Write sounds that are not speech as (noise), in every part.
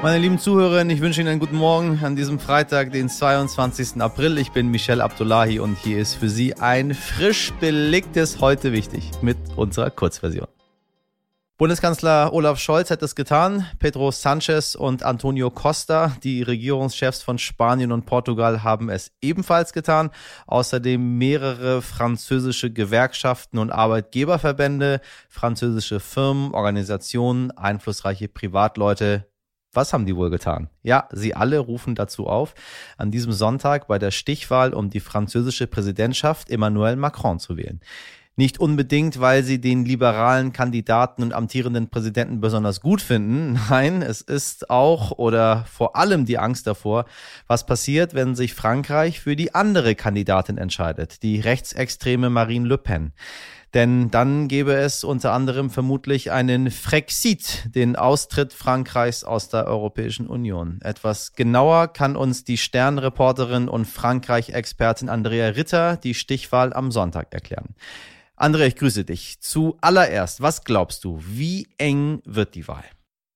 Meine lieben Zuhörerinnen, ich wünsche Ihnen einen guten Morgen an diesem Freitag, den 22. April. Ich bin Michel Abdullahi und hier ist für Sie ein frisch belegtes Heute wichtig mit unserer Kurzversion. Bundeskanzler Olaf Scholz hat es getan. Pedro Sanchez und Antonio Costa, die Regierungschefs von Spanien und Portugal, haben es ebenfalls getan. Außerdem mehrere französische Gewerkschaften und Arbeitgeberverbände, französische Firmen, Organisationen, einflussreiche Privatleute was haben die wohl getan? Ja, sie alle rufen dazu auf, an diesem Sonntag bei der Stichwahl um die französische Präsidentschaft Emmanuel Macron zu wählen. Nicht unbedingt, weil sie den liberalen Kandidaten und amtierenden Präsidenten besonders gut finden. (laughs) Nein, es ist auch oder vor allem die Angst davor, was passiert, wenn sich Frankreich für die andere Kandidatin entscheidet, die rechtsextreme Marine Le Pen. Denn dann gäbe es unter anderem vermutlich einen Frexit, den Austritt Frankreichs aus der Europäischen Union. Etwas genauer kann uns die Sternreporterin und Frankreich-Expertin Andrea Ritter die Stichwahl am Sonntag erklären. Andrea, ich grüße dich. Zuallererst, was glaubst du, wie eng wird die Wahl?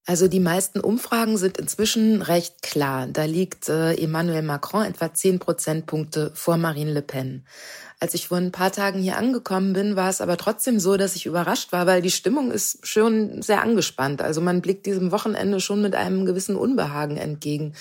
Also die meisten Umfragen sind inzwischen recht klar. Da liegt äh, Emmanuel Macron etwa zehn Prozentpunkte vor Marine Le Pen. Als ich vor ein paar Tagen hier angekommen bin, war es aber trotzdem so, dass ich überrascht war, weil die Stimmung ist schon sehr angespannt. Also man blickt diesem Wochenende schon mit einem gewissen Unbehagen entgegen.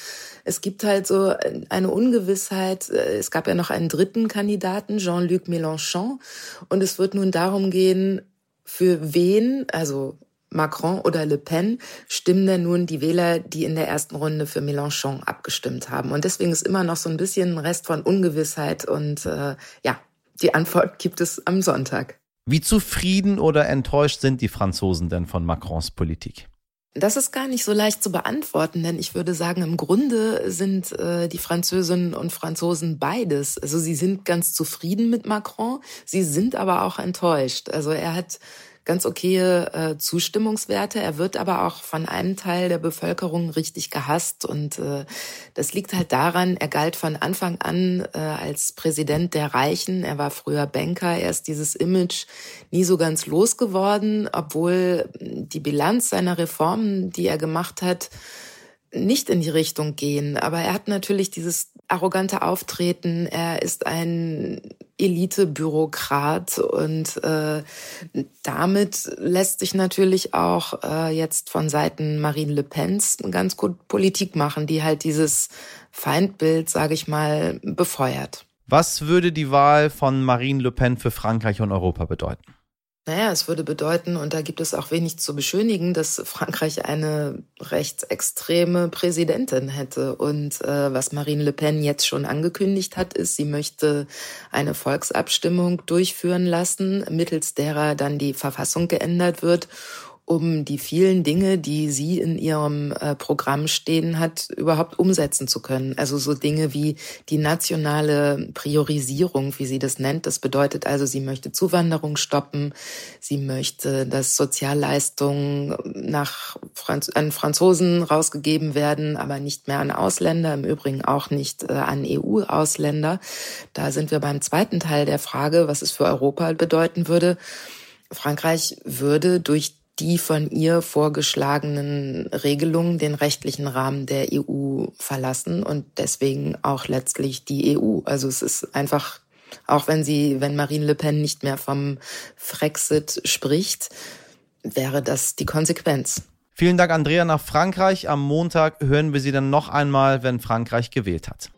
Es gibt halt so eine Ungewissheit. Es gab ja noch einen dritten Kandidaten, Jean-Luc Mélenchon. Und es wird nun darum gehen, für wen, also Macron oder Le Pen, stimmen denn nun die Wähler, die in der ersten Runde für Mélenchon abgestimmt haben. Und deswegen ist immer noch so ein bisschen ein Rest von Ungewissheit und äh, ja, die Antwort gibt es am Sonntag. Wie zufrieden oder enttäuscht sind die Franzosen denn von Macrons Politik? Das ist gar nicht so leicht zu beantworten, denn ich würde sagen, im Grunde sind äh, die Französinnen und Franzosen beides. Also sie sind ganz zufrieden mit Macron, sie sind aber auch enttäuscht. Also er hat ganz okay äh, Zustimmungswerte. Er wird aber auch von einem Teil der Bevölkerung richtig gehasst. Und äh, das liegt halt daran, er galt von Anfang an äh, als Präsident der Reichen. Er war früher Banker. Er ist dieses Image nie so ganz losgeworden, obwohl die Bilanz seiner Reformen, die er gemacht hat, nicht in die Richtung gehen. Aber er hat natürlich dieses arrogante Auftreten. Er ist ein Elite-Bürokrat und äh, damit lässt sich natürlich auch äh, jetzt von Seiten Marine Le Pens ganz gut Politik machen, die halt dieses Feindbild, sage ich mal, befeuert. Was würde die Wahl von Marine Le Pen für Frankreich und Europa bedeuten? Naja, es würde bedeuten, und da gibt es auch wenig zu beschönigen, dass Frankreich eine rechtsextreme Präsidentin hätte. Und äh, was Marine Le Pen jetzt schon angekündigt hat, ist, sie möchte eine Volksabstimmung durchführen lassen, mittels derer dann die Verfassung geändert wird um die vielen Dinge, die sie in ihrem äh, Programm stehen hat, überhaupt umsetzen zu können. Also so Dinge wie die nationale Priorisierung, wie sie das nennt. Das bedeutet also, sie möchte Zuwanderung stoppen, sie möchte, dass Sozialleistungen nach Franz an Franzosen rausgegeben werden, aber nicht mehr an Ausländer, im Übrigen auch nicht äh, an EU-Ausländer. Da sind wir beim zweiten Teil der Frage, was es für Europa bedeuten würde. Frankreich würde durch die von ihr vorgeschlagenen Regelungen den rechtlichen Rahmen der EU verlassen und deswegen auch letztlich die EU. Also es ist einfach, auch wenn sie, wenn Marine Le Pen nicht mehr vom Frexit spricht, wäre das die Konsequenz. Vielen Dank, Andrea, nach Frankreich. Am Montag hören wir Sie dann noch einmal, wenn Frankreich gewählt hat.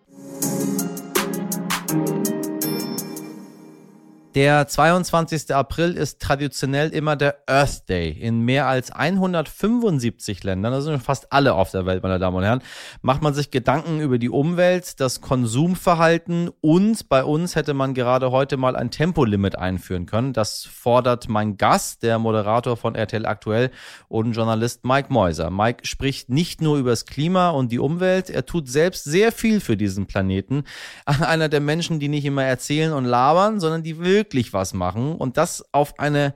Der 22. April ist traditionell immer der Earth Day. In mehr als 175 Ländern, das sind fast alle auf der Welt, meine Damen und Herren, macht man sich Gedanken über die Umwelt, das Konsumverhalten und bei uns hätte man gerade heute mal ein Tempolimit einführen können. Das fordert mein Gast, der Moderator von RTL Aktuell und Journalist Mike Meuser. Mike spricht nicht nur über das Klima und die Umwelt, er tut selbst sehr viel für diesen Planeten. (laughs) Einer der Menschen, die nicht immer erzählen und labern, sondern die wirklich wirklich was machen und das auf eine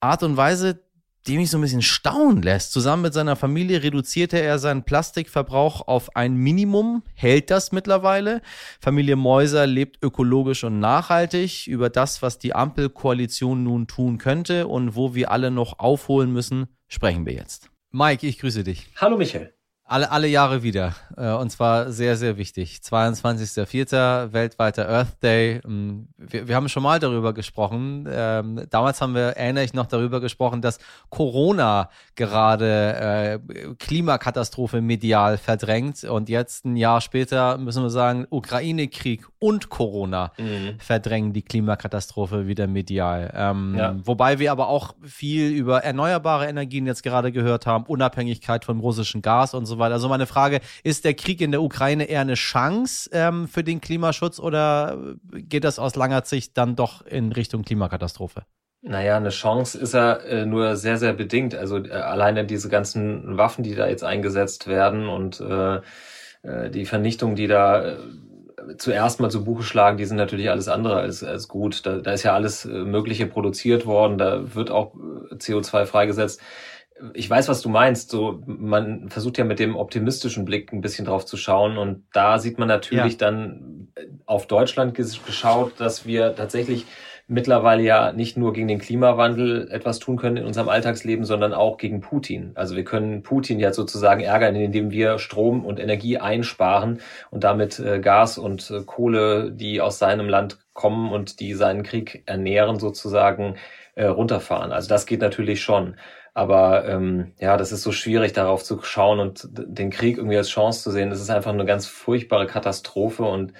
Art und Weise, die mich so ein bisschen staunen lässt. Zusammen mit seiner Familie reduzierte er seinen Plastikverbrauch auf ein Minimum, hält das mittlerweile. Familie Mäuser lebt ökologisch und nachhaltig. Über das, was die Ampelkoalition nun tun könnte und wo wir alle noch aufholen müssen, sprechen wir jetzt. Mike, ich grüße dich. Hallo Michael. Alle, alle Jahre wieder. Äh, und zwar sehr, sehr wichtig. 22.04. weltweiter Earth Day. Ähm, wir, wir haben schon mal darüber gesprochen. Ähm, damals haben wir, erinnere ich noch, darüber gesprochen, dass Corona gerade äh, Klimakatastrophe medial verdrängt. Und jetzt, ein Jahr später, müssen wir sagen, Ukraine-Krieg und Corona mhm. verdrängen die Klimakatastrophe wieder medial. Ähm, ja. Wobei wir aber auch viel über erneuerbare Energien jetzt gerade gehört haben, Unabhängigkeit vom russischen Gas und so weiter weiter. Also meine Frage, ist der Krieg in der Ukraine eher eine Chance ähm, für den Klimaschutz oder geht das aus langer Sicht dann doch in Richtung Klimakatastrophe? Naja, eine Chance ist er äh, nur sehr, sehr bedingt. Also äh, alleine diese ganzen Waffen, die da jetzt eingesetzt werden und äh, äh die Vernichtung, die da äh, zuerst mal zu Buche schlagen, die sind natürlich alles andere als, als gut. Da, da ist ja alles äh, Mögliche produziert worden, da wird auch CO2 freigesetzt ich weiß, was du meinst. So, man versucht ja mit dem optimistischen Blick ein bisschen drauf zu schauen. Und da sieht man natürlich ja. dann auf Deutschland geschaut, dass wir tatsächlich mittlerweile ja nicht nur gegen den Klimawandel etwas tun können in unserem Alltagsleben, sondern auch gegen Putin. Also wir können Putin ja sozusagen ärgern, indem wir Strom und Energie einsparen und damit äh, Gas und äh, Kohle, die aus seinem Land kommen und die seinen Krieg ernähren, sozusagen äh, runterfahren. Also das geht natürlich schon. Aber ähm, ja, das ist so schwierig, darauf zu schauen und den Krieg irgendwie als Chance zu sehen. Das ist einfach eine ganz furchtbare Katastrophe und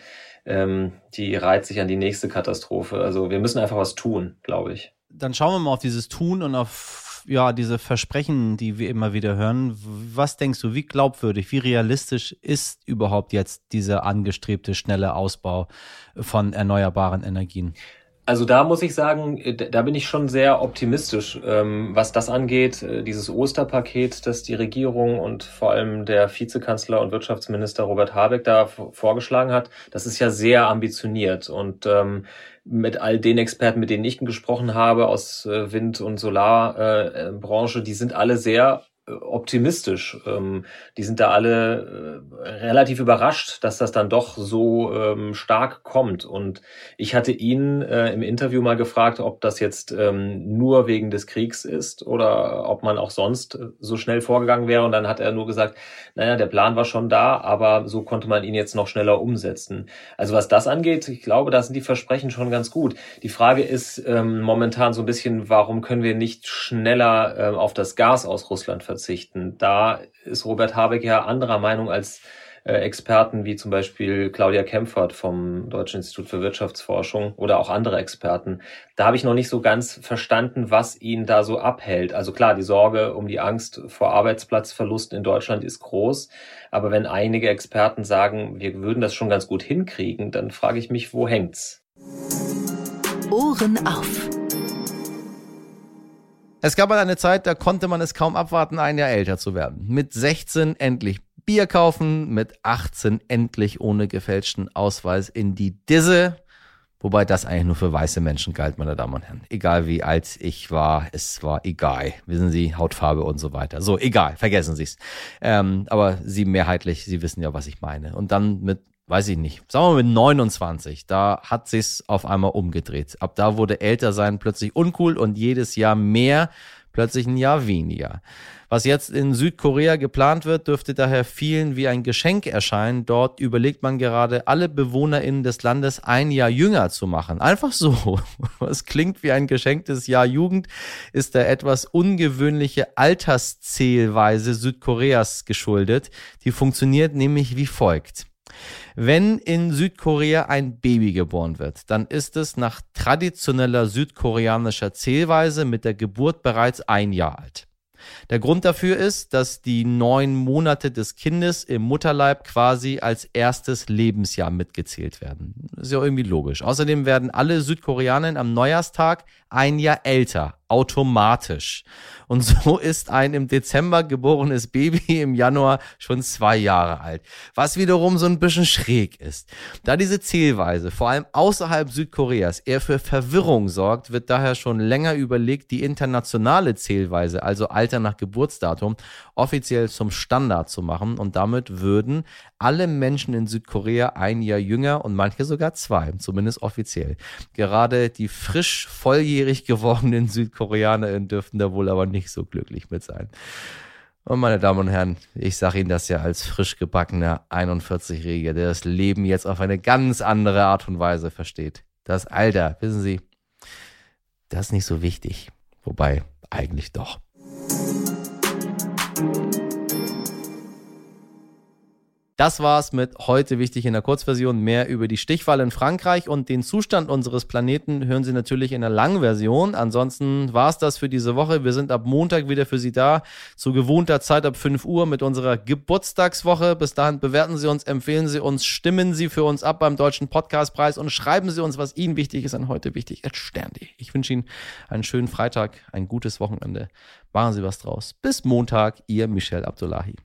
ähm, die reiht sich an die nächste Katastrophe. Also wir müssen einfach was tun, glaube ich. Dann schauen wir mal auf dieses Tun und auf ja, diese Versprechen, die wir immer wieder hören. Was denkst du, wie glaubwürdig, wie realistisch ist überhaupt jetzt dieser angestrebte schnelle Ausbau von erneuerbaren Energien? Also da muss ich sagen, äh, da bin ich schon sehr optimistisch, ähm, was das angeht. Äh, dieses Osterpaket, das die Regierung und vor allem der Vizekanzler und Wirtschaftsminister Robert Habeck da vorgeschlagen hat, das ist ja sehr ambitioniert. Und ähm, mit all den Experten, mit denen ich gesprochen habe aus äh, Wind- und Solarbranche, die sind alle sehr optimistisch. Ähm, die sind da alle äh, relativ überrascht, dass das dann doch so ähm, stark kommt. Und ich hatte ihn äh, im Interview mal gefragt, ob das jetzt ähm, nur wegen des Kriegs ist oder ob man auch sonst äh, so schnell vorgegangen wäre. Und dann hat er nur gesagt, naja, der Plan war schon da, aber so konnte man ihn jetzt noch schneller umsetzen. Also was das angeht, ich glaube, da sind die Versprechen schon ganz gut. Die Frage ist ähm, momentan so ein bisschen, warum können wir nicht schneller äh, auf das Gas aus Russland verzichten. Da ist Robert Habeck ja anderer Meinung als äh, Experten wie zum Beispiel Claudia Kempfert vom Deutschen Institut für Wirtschaftsforschung oder auch andere Experten. Da habe ich noch nicht so ganz verstanden, was ihn da so abhält. Also klar, die Sorge um die Angst vor Arbeitsplatzverlusten in Deutschland ist groß. Aber wenn einige Experten sagen, wir würden das schon ganz gut hinkriegen, dann frage ich mich, wo hängt's? Ohren auf. Es gab mal eine Zeit, da konnte man es kaum abwarten, ein Jahr älter zu werden. Mit 16 endlich Bier kaufen, mit 18 endlich ohne gefälschten Ausweis in die Disse. Wobei das eigentlich nur für weiße Menschen galt, meine Damen und Herren. Egal wie alt ich war, es war egal. Wissen Sie, Hautfarbe und so weiter. So, egal, vergessen Sie es. Ähm, aber Sie mehrheitlich, Sie wissen ja, was ich meine. Und dann mit weiß ich nicht, sagen wir mal mit 29, da hat sich's auf einmal umgedreht. Ab da wurde älter sein plötzlich uncool und jedes Jahr mehr plötzlich ein Jahr weniger. Was jetzt in Südkorea geplant wird, dürfte daher vielen wie ein Geschenk erscheinen. Dort überlegt man gerade, alle BewohnerInnen des Landes ein Jahr jünger zu machen. Einfach so. (laughs) Es klingt wie ein geschenktes Jahr Jugend, ist der etwas ungewöhnliche Alterszählweise Südkoreas geschuldet. Die funktioniert nämlich wie folgt. Wenn in Südkorea ein Baby geboren wird, dann ist es nach traditioneller südkoreanischer Zählweise mit der Geburt bereits ein Jahr alt. Der Grund dafür ist, dass die neun Monate des Kindes im Mutterleib quasi als erstes Lebensjahr mitgezählt werden. Ist ja irgendwie logisch. Außerdem werden alle Südkoreaner am Neujahrstag ein Jahr älter automatisch. Und (laughs) so ist ein im Dezember geborenes Baby im Januar schon zwei Jahre alt. Was wiederum so ein bisschen schräg ist. Da diese Zählweise vor allem außerhalb Südkoreas eher für Verwirrung sorgt, wird daher schon länger überlegt, die internationale Zählweise, also Alter nach Geburtsdatum, offiziell zum Standard zu machen. Und damit würden alle Menschen in Südkorea ein Jahr jünger und manche sogar zwei, zumindest offiziell. Gerade die frisch volljährig gewordenen SüdkoreanerInnen dürften da wohl aber nicht so glücklich mit sein. Und meine Damen und Herren, ich sage Ihnen das ja als frisch gebackener 41-Jähriger, der das Leben jetzt auf eine ganz andere Art und Weise versteht. Das Alter, wissen Sie, das ist nicht so wichtig. Wobei, eigentlich doch. Das war's mit heute wichtig in der Kurzversion. Mehr über die Stichwahl in Frankreich und den Zustand unseres Planeten hören Sie natürlich in der Langversion. Ansonsten war's das für diese Woche. Wir sind ab Montag wieder für Sie da. Zu gewohnter Zeit ab 5 Uhr mit unserer Geburtstagswoche. Bis dahin bewerten Sie uns, empfehlen Sie uns, stimmen Sie für uns ab beim Deutschen Podcastpreis und schreiben Sie uns, was Ihnen wichtig ist an heute wichtig. Stern.de. Ich wünsche Ihnen einen schönen Freitag, ein gutes Wochenende. Machen Sie was draus. Bis Montag, Ihr Michel Abdullahi.